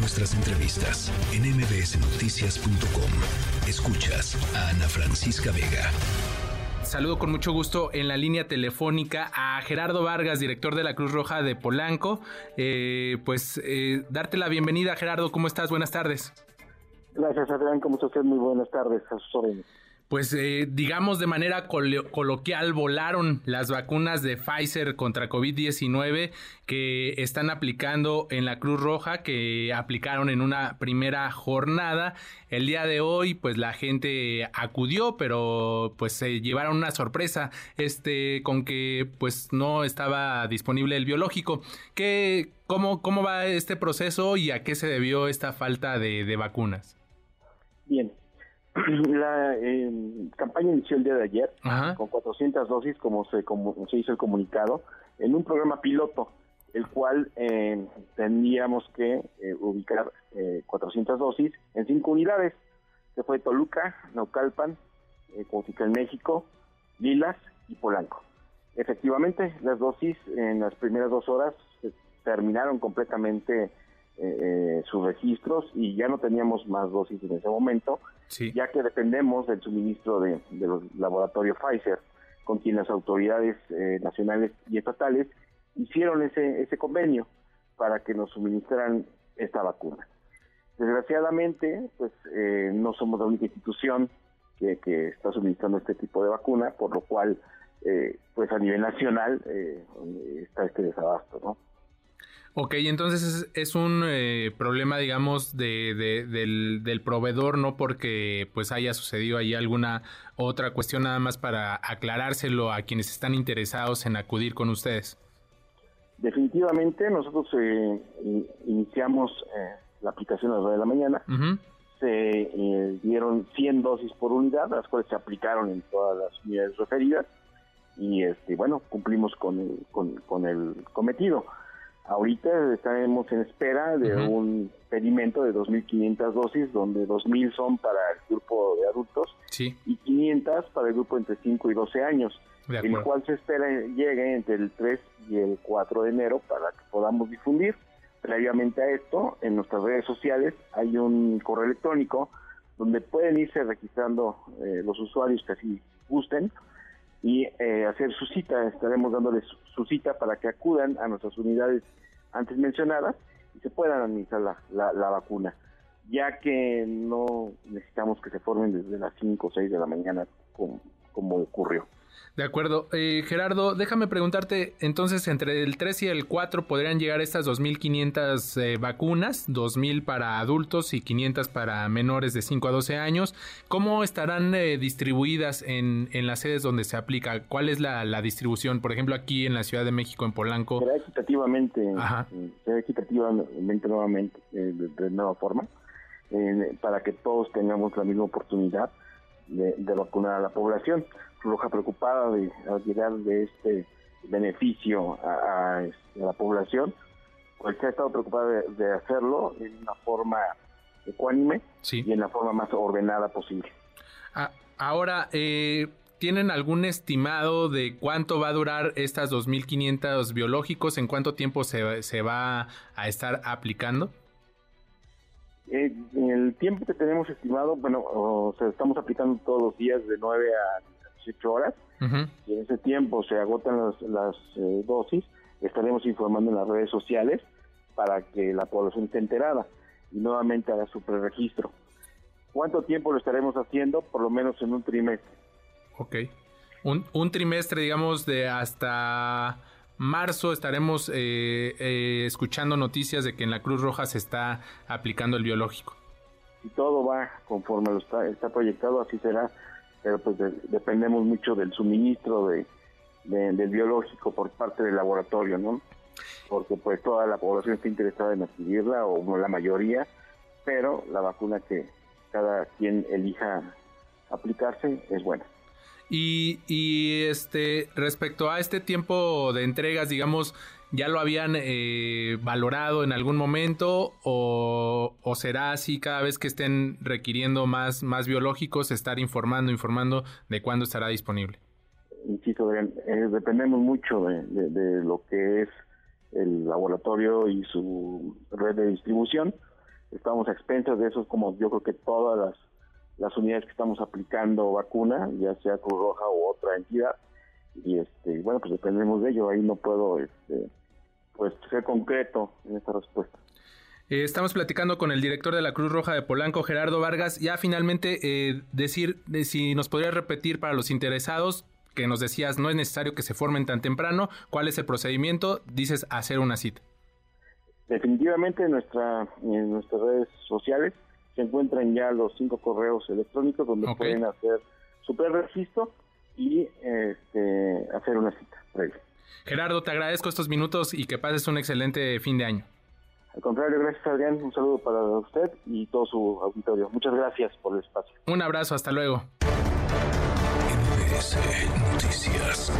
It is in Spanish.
nuestras entrevistas en mbsnoticias.com. Escuchas a Ana Francisca Vega. Saludo con mucho gusto en la línea telefónica a Gerardo Vargas, director de la Cruz Roja de Polanco. Eh, pues eh, darte la bienvenida, Gerardo. ¿Cómo estás? Buenas tardes. Gracias, Adrián. ¿Cómo estás? Muy buenas tardes. A sus órdenes pues eh, digamos de manera coloquial, volaron las vacunas de Pfizer contra COVID-19 que están aplicando en la Cruz Roja, que aplicaron en una primera jornada. El día de hoy, pues la gente acudió, pero pues se llevaron una sorpresa este, con que pues no estaba disponible el biológico. ¿Qué, cómo, ¿Cómo va este proceso y a qué se debió esta falta de, de vacunas? Bien, la eh, campaña inició el día de ayer con 400 dosis, como se, como se hizo el comunicado, en un programa piloto, el cual eh, teníamos que eh, ubicar 400 dosis en cinco unidades, que fue Toluca, Naucalpan, eh, en México, Lilas y Polanco. Efectivamente, las dosis en las primeras dos horas terminaron completamente sus registros y ya no teníamos más dosis en ese momento ya que dependemos del suministro de, los laboratorios Pfizer, con quien las autoridades eh, nacionales y estatales hicieron ese, ese convenio para que nos suministraran esta vacuna. Desgraciadamente, pues eh, no somos la única institución que, que, está suministrando este tipo de vacuna, por lo cual, eh, pues a nivel nacional está este desabasto, ¿no? Ok, entonces es, un eh, problema, digamos, de, del, proveedor, no porque pues haya sucedido ahí alguna otra cuestión, nada más para aclarárselo a quienes están interesados en acudir con ustedes. Definitivamente, nosotros eh, iniciamos eh, la aplicación a las 9 de la mañana. Se dieron 100 dosis por unidad, las cuales se aplicaron en todas las unidades referidas. Y este, bueno, cumplimos con con, con el cometido. Ahorita estaremos en espera de un pedimento de 2.500 dosis, donde 2.000 son para el grupo de adultos y 500 para el grupo entre 5 y 12 años, el cual se espera llegue entre el 3 y el 4 de enero para que podamos difundir. Previamente a esto, en nuestras redes sociales hay un correo electrónico donde pueden irse registrando eh, los usuarios que así gusten y eh, hacer su cita. Estaremos dándoles su cita para que acudan a nuestras unidades antes mencionadas y se puedan administrar la, la, vacuna, ya que no necesitamos que se formen desde las 5 o 6 de la mañana como ocurrió. De acuerdo. Eh, Gerardo, déjame preguntarte, entonces entre el 3 y el 4 podrían llegar estas 2.500 eh, vacunas, 2.000 para adultos y 500 para menores de 5 a 12 años. ¿Cómo estarán eh, distribuidas en, en, las sedes donde se aplica? ¿Cuál es la, distribución? Por ejemplo, aquí en la Ciudad de México, en Polanco. Será equitativamente, será equitativamente nuevamente, de, nueva forma, para que todos tengamos la misma oportunidad de, de vacunar a la población. Roja preocupada de llegar de este beneficio a, la población, pues se ha estado preocupada de, hacerlo en una forma ecuánime y en la forma más ordenada posible. Ah, ahora, eh, ¿tienen algún estimado de cuánto va a durar estas 2.500 biológicos? ¿En cuánto tiempo se, se va a estar aplicando? Eh, el tiempo que tenemos estimado, bueno, o sea, estamos aplicando todos los días de 9 a 18 horas. Y en ese tiempo se agotan las, las eh, dosis, estaremos informando en las redes sociales para que la población esté enterada y nuevamente haga su preregistro. ¿Cuánto tiempo lo estaremos haciendo? Por lo menos en un trimestre. Ok. Un, un trimestre, digamos, de hasta marzo estaremos eh, eh, escuchando noticias de que en la Cruz Roja se está aplicando el biológico. Si todo va conforme lo está, está proyectado, así será pero pues dependemos mucho del suministro de, del biológico por parte del laboratorio, ¿no? Porque pues toda la población está interesada en adquirirla, o la mayoría, pero la vacuna que cada quien elija aplicarse es buena. Y, y este respecto a este tiempo de entregas, digamos, ¿Ya lo habían eh, valorado en algún momento o, será así cada vez que estén requiriendo más, más biológicos, estar informando, informando de cuándo estará disponible? Insisto, eh, dependemos mucho de, lo que es el laboratorio y su red de distribución, estamos a expensas de eso, como yo creo que todas las, las unidades que estamos aplicando vacuna, ya sea Cruz Roja u otra entidad, y este bueno, pues dependemos de ello, ahí no puedo este, pues ser concreto en esta respuesta. Eh, estamos platicando con el director de la Cruz Roja de Polanco, Gerardo Vargas. Ya finalmente eh, decir si nos podría repetir para los interesados que nos decías no es necesario que se formen tan temprano. ¿Cuál es el procedimiento? Dices hacer una cita. Definitivamente en, nuestra, en nuestras redes sociales se encuentran ya los cinco correos electrónicos donde pueden hacer su registro y este, hacer una cita Gerardo, te agradezco estos minutos y que pases un excelente fin de año. Al contrario, gracias Adrián, un saludo para usted y todo su auditorio. Muchas gracias por el espacio. Un abrazo, hasta luego. Noticias.